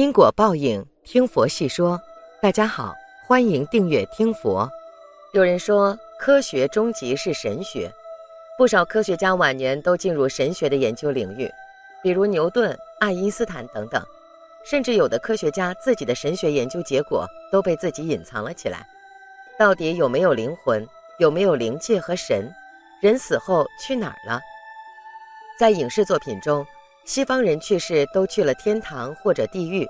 因果报应，听佛细说。大家好，欢迎订阅听佛。有人说，科学终极是神学，不少科学家晚年都进入神学的研究领域，比如牛顿、爱因斯坦等等。甚至有的科学家自己的神学研究结果都被自己隐藏了起来。到底有没有灵魂？有没有灵界和神？人死后去哪儿了？在影视作品中。西方人去世都去了天堂或者地狱，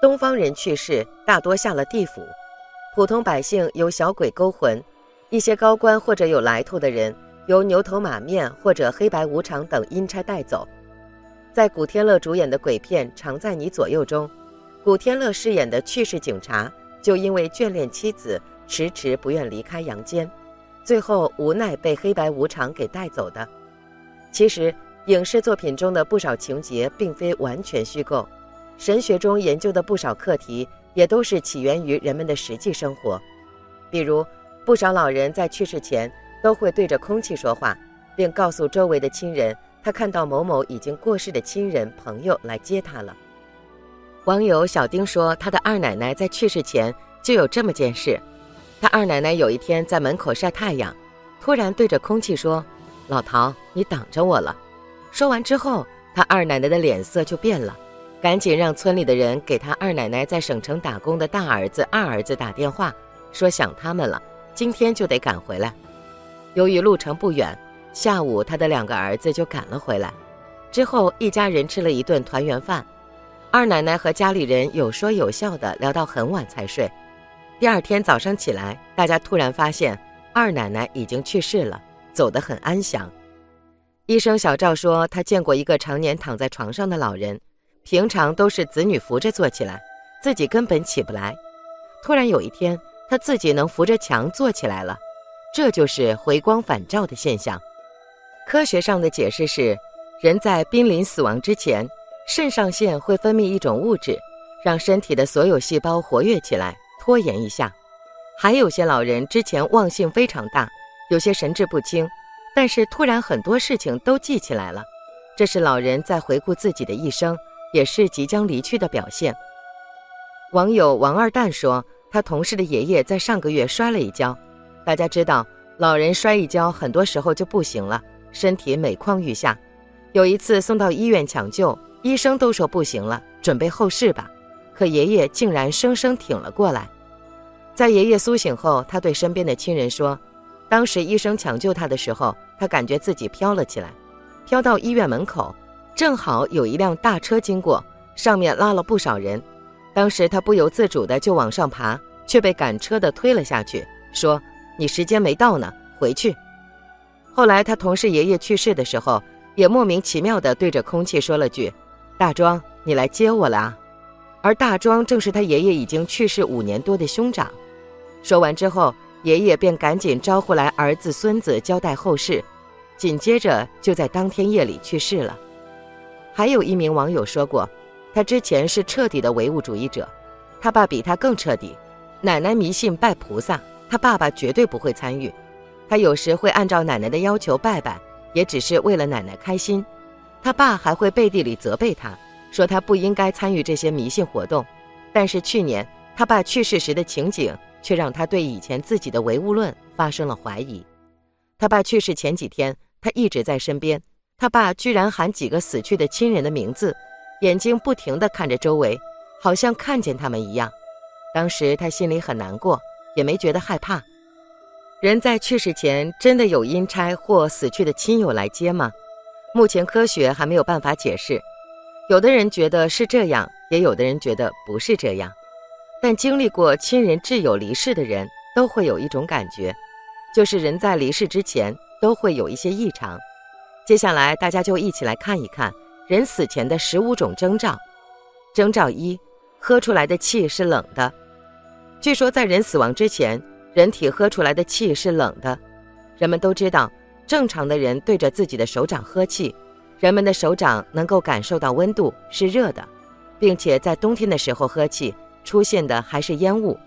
东方人去世大多下了地府，普通百姓由小鬼勾魂，一些高官或者有来头的人由牛头马面或者黑白无常等阴差带走。在古天乐主演的鬼片《常在你左右》中，古天乐饰演的去世警察就因为眷恋妻子，迟迟不愿离开阳间，最后无奈被黑白无常给带走的。其实。影视作品中的不少情节并非完全虚构，神学中研究的不少课题也都是起源于人们的实际生活。比如，不少老人在去世前都会对着空气说话，并告诉周围的亲人，他看到某某已经过世的亲人朋友来接他了。网友小丁说，他的二奶奶在去世前就有这么件事：他二奶奶有一天在门口晒太阳，突然对着空气说：“老陶，你挡着我了。”说完之后，他二奶奶的脸色就变了，赶紧让村里的人给他二奶奶在省城打工的大儿子、二儿子打电话，说想他们了，今天就得赶回来。由于路程不远，下午他的两个儿子就赶了回来。之后一家人吃了一顿团圆饭，二奶奶和家里人有说有笑的聊到很晚才睡。第二天早上起来，大家突然发现二奶奶已经去世了，走得很安详。医生小赵说，他见过一个常年躺在床上的老人，平常都是子女扶着坐起来，自己根本起不来。突然有一天，他自己能扶着墙坐起来了，这就是回光返照的现象。科学上的解释是，人在濒临死亡之前，肾上腺会分泌一种物质，让身体的所有细胞活跃起来，拖延一下。还有些老人之前忘性非常大，有些神志不清。但是突然很多事情都记起来了，这是老人在回顾自己的一生，也是即将离去的表现。网友王二蛋说，他同事的爷爷在上个月摔了一跤。大家知道，老人摔一跤，很多时候就不行了，身体每况愈下。有一次送到医院抢救，医生都说不行了，准备后事吧。可爷爷竟然生生挺了过来。在爷爷苏醒后，他对身边的亲人说。当时医生抢救他的时候，他感觉自己飘了起来，飘到医院门口，正好有一辆大车经过，上面拉了不少人。当时他不由自主的就往上爬，却被赶车的推了下去，说：“你时间没到呢，回去。”后来他同事爷爷去世的时候，也莫名其妙的对着空气说了句：“大庄，你来接我了啊。”而大庄正是他爷爷已经去世五年多的兄长。说完之后。爷爷便赶紧招呼来儿子、孙子交代后事，紧接着就在当天夜里去世了。还有一名网友说过，他之前是彻底的唯物主义者，他爸比他更彻底。奶奶迷信拜菩萨，他爸爸绝对不会参与。他有时会按照奶奶的要求拜拜，也只是为了奶奶开心。他爸还会背地里责备他，说他不应该参与这些迷信活动。但是去年他爸去世时的情景。却让他对以前自己的唯物论发生了怀疑。他爸去世前几天，他一直在身边。他爸居然喊几个死去的亲人的名字，眼睛不停地看着周围，好像看见他们一样。当时他心里很难过，也没觉得害怕。人在去世前真的有阴差或死去的亲友来接吗？目前科学还没有办法解释。有的人觉得是这样，也有的人觉得不是这样。但经历过亲人挚友离世的人都会有一种感觉，就是人在离世之前都会有一些异常。接下来大家就一起来看一看人死前的十五种征兆。征兆一：喝出来的气是冷的。据说在人死亡之前，人体喝出来的气是冷的。人们都知道，正常的人对着自己的手掌喝气，人们的手掌能够感受到温度是热的，并且在冬天的时候喝气。出现的还是烟雾，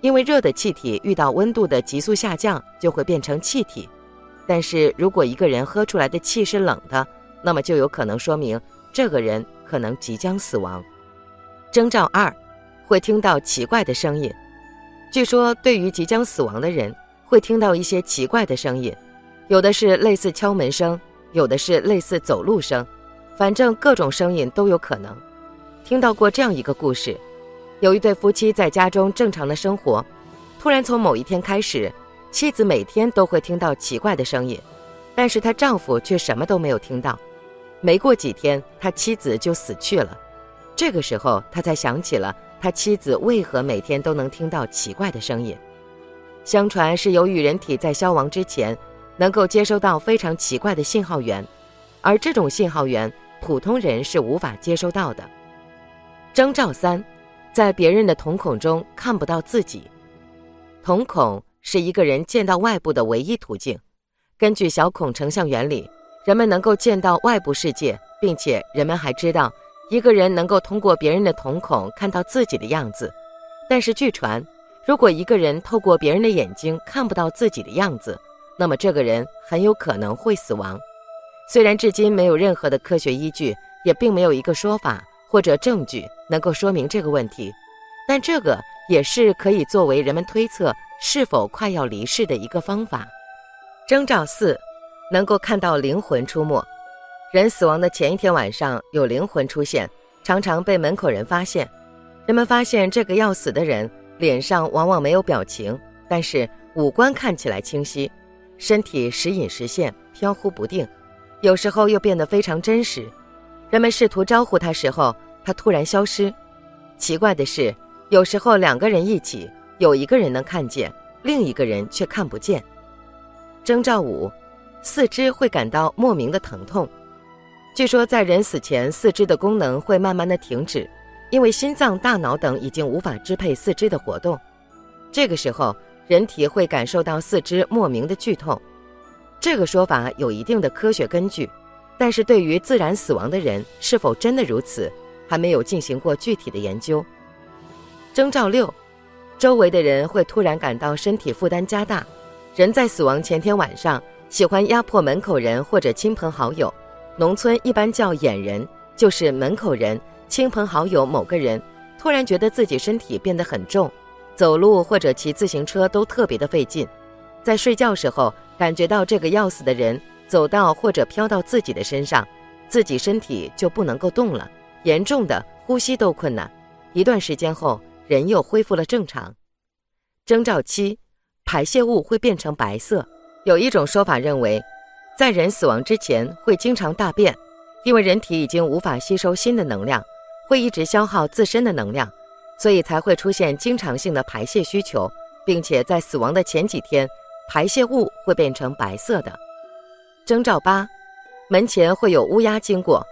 因为热的气体遇到温度的急速下降就会变成气体。但是如果一个人喝出来的气是冷的，那么就有可能说明这个人可能即将死亡。征兆二，会听到奇怪的声音。据说，对于即将死亡的人，会听到一些奇怪的声音，有的是类似敲门声，有的是类似走路声，反正各种声音都有可能。听到过这样一个故事：有一对夫妻在家中正常的生活，突然从某一天开始，妻子每天都会听到奇怪的声音，但是她丈夫却什么都没有听到。没过几天，他妻子就死去了。这个时候，他才想起了。他妻子为何每天都能听到奇怪的声音？相传是由于人体在消亡之前，能够接收到非常奇怪的信号源，而这种信号源普通人是无法接收到的。征兆三，在别人的瞳孔中看不到自己。瞳孔是一个人见到外部的唯一途径。根据小孔成像原理，人们能够见到外部世界，并且人们还知道。一个人能够通过别人的瞳孔看到自己的样子，但是据传，如果一个人透过别人的眼睛看不到自己的样子，那么这个人很有可能会死亡。虽然至今没有任何的科学依据，也并没有一个说法或者证据能够说明这个问题，但这个也是可以作为人们推测是否快要离世的一个方法。征兆四，能够看到灵魂出没。人死亡的前一天晚上有灵魂出现，常常被门口人发现。人们发现这个要死的人脸上往往没有表情，但是五官看起来清晰，身体时隐时现，飘忽不定，有时候又变得非常真实。人们试图招呼他时候，他突然消失。奇怪的是，有时候两个人一起，有一个人能看见，另一个人却看不见。征兆五，四肢会感到莫名的疼痛。据说，在人死前，四肢的功能会慢慢的停止，因为心脏、大脑等已经无法支配四肢的活动。这个时候，人体会感受到四肢莫名的剧痛。这个说法有一定的科学根据，但是对于自然死亡的人是否真的如此，还没有进行过具体的研究。征兆六，周围的人会突然感到身体负担加大。人在死亡前天晚上，喜欢压迫门口人或者亲朋好友。农村一般叫眼人，就是门口人、亲朋好友某个人突然觉得自己身体变得很重，走路或者骑自行车都特别的费劲，在睡觉时候感觉到这个要死的人走到或者飘到自己的身上，自己身体就不能够动了，严重的呼吸都困难。一段时间后，人又恢复了正常。征兆七，排泄物会变成白色。有一种说法认为。在人死亡之前会经常大便，因为人体已经无法吸收新的能量，会一直消耗自身的能量，所以才会出现经常性的排泄需求，并且在死亡的前几天，排泄物会变成白色的。征兆八，门前会有乌鸦经过。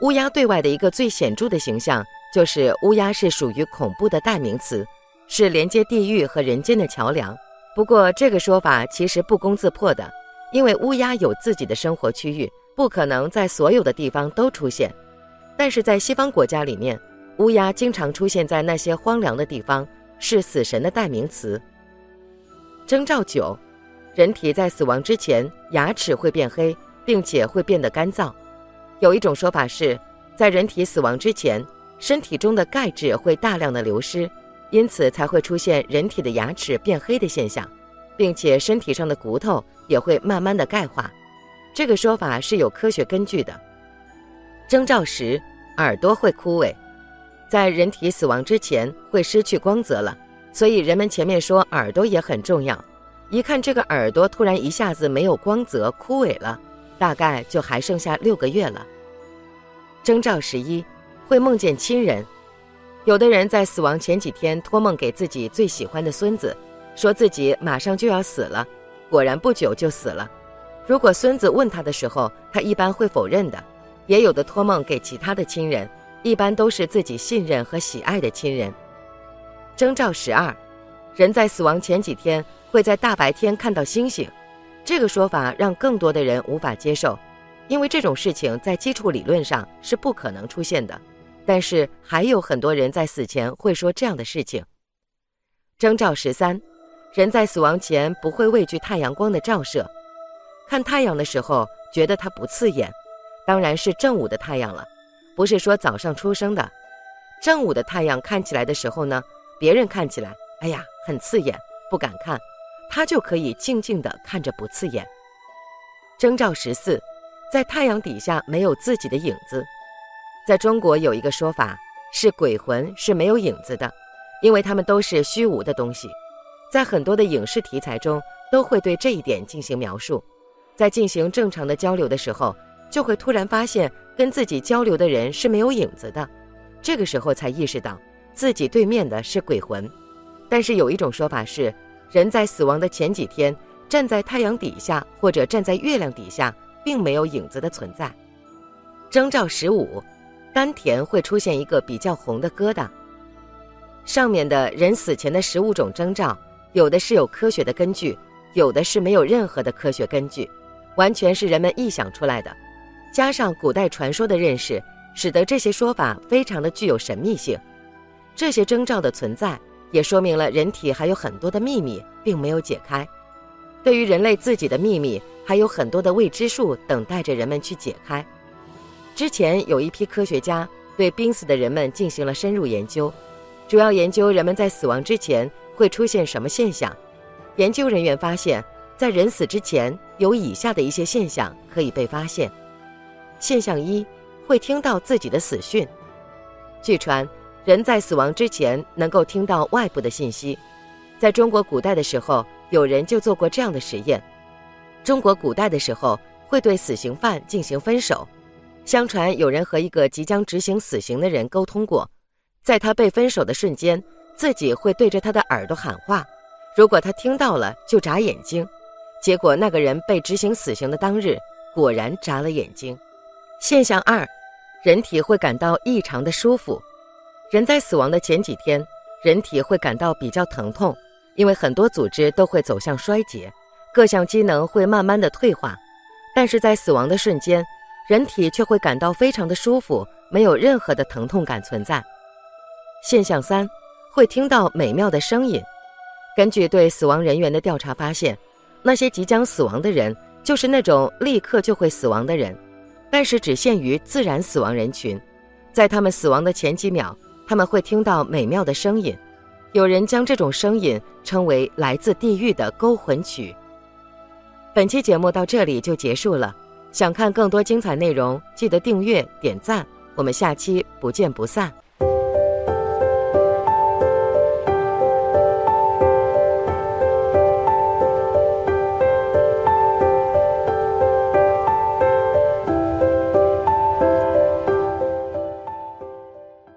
乌鸦对外的一个最显著的形象就是乌鸦是属于恐怖的代名词，是连接地狱和人间的桥梁。不过这个说法其实不攻自破的。因为乌鸦有自己的生活区域，不可能在所有的地方都出现。但是在西方国家里面，乌鸦经常出现在那些荒凉的地方，是死神的代名词。征兆九，人体在死亡之前牙齿会变黑，并且会变得干燥。有一种说法是，在人体死亡之前，身体中的钙质会大量的流失，因此才会出现人体的牙齿变黑的现象。并且身体上的骨头也会慢慢的钙化，这个说法是有科学根据的。征兆十，耳朵会枯萎，在人体死亡之前会失去光泽了，所以人们前面说耳朵也很重要。一看这个耳朵突然一下子没有光泽枯萎了，大概就还剩下六个月了。征兆十一，会梦见亲人，有的人在死亡前几天托梦给自己最喜欢的孙子。说自己马上就要死了，果然不久就死了。如果孙子问他的时候，他一般会否认的。也有的托梦给其他的亲人，一般都是自己信任和喜爱的亲人。征兆十二，人在死亡前几天会在大白天看到星星，这个说法让更多的人无法接受，因为这种事情在基础理论上是不可能出现的。但是还有很多人在死前会说这样的事情。征兆十三。人在死亡前不会畏惧太阳光的照射，看太阳的时候觉得它不刺眼，当然是正午的太阳了，不是说早上出生的。正午的太阳看起来的时候呢，别人看起来，哎呀，很刺眼，不敢看，他就可以静静地看着不刺眼。征兆十四，在太阳底下没有自己的影子。在中国有一个说法是鬼魂是没有影子的，因为他们都是虚无的东西。在很多的影视题材中都会对这一点进行描述。在进行正常的交流的时候，就会突然发现跟自己交流的人是没有影子的。这个时候才意识到自己对面的是鬼魂，但是有一种说法是，人在死亡的前几天站在太阳底下或者站在月亮底下，并没有影子的存在。征兆十五，丹田会出现一个比较红的疙瘩。上面的人死前的十五种征兆，有的是有科学的根据，有的是没有任何的科学根据，完全是人们臆想出来的，加上古代传说的认识。使得这些说法非常的具有神秘性，这些征兆的存在也说明了人体还有很多的秘密并没有解开。对于人类自己的秘密，还有很多的未知数等待着人们去解开。之前有一批科学家对濒死的人们进行了深入研究，主要研究人们在死亡之前会出现什么现象。研究人员发现，在人死之前有以下的一些现象可以被发现。现象一。会听到自己的死讯。据传，人在死亡之前能够听到外部的信息。在中国古代的时候，有人就做过这样的实验。中国古代的时候会对死刑犯进行分手。相传有人和一个即将执行死刑的人沟通过，在他被分手的瞬间，自己会对着他的耳朵喊话，如果他听到了就眨眼睛。结果那个人被执行死刑的当日，果然眨了眼睛。现象二，人体会感到异常的舒服。人在死亡的前几天，人体会感到比较疼痛，因为很多组织都会走向衰竭，各项机能会慢慢的退化。但是在死亡的瞬间，人体却会感到非常的舒服，没有任何的疼痛感存在。现象三，会听到美妙的声音。根据对死亡人员的调查发现，那些即将死亡的人，就是那种立刻就会死亡的人。但是只限于自然死亡人群，在他们死亡的前几秒，他们会听到美妙的声音，有人将这种声音称为来自地狱的勾魂曲。本期节目到这里就结束了，想看更多精彩内容，记得订阅点赞，我们下期不见不散。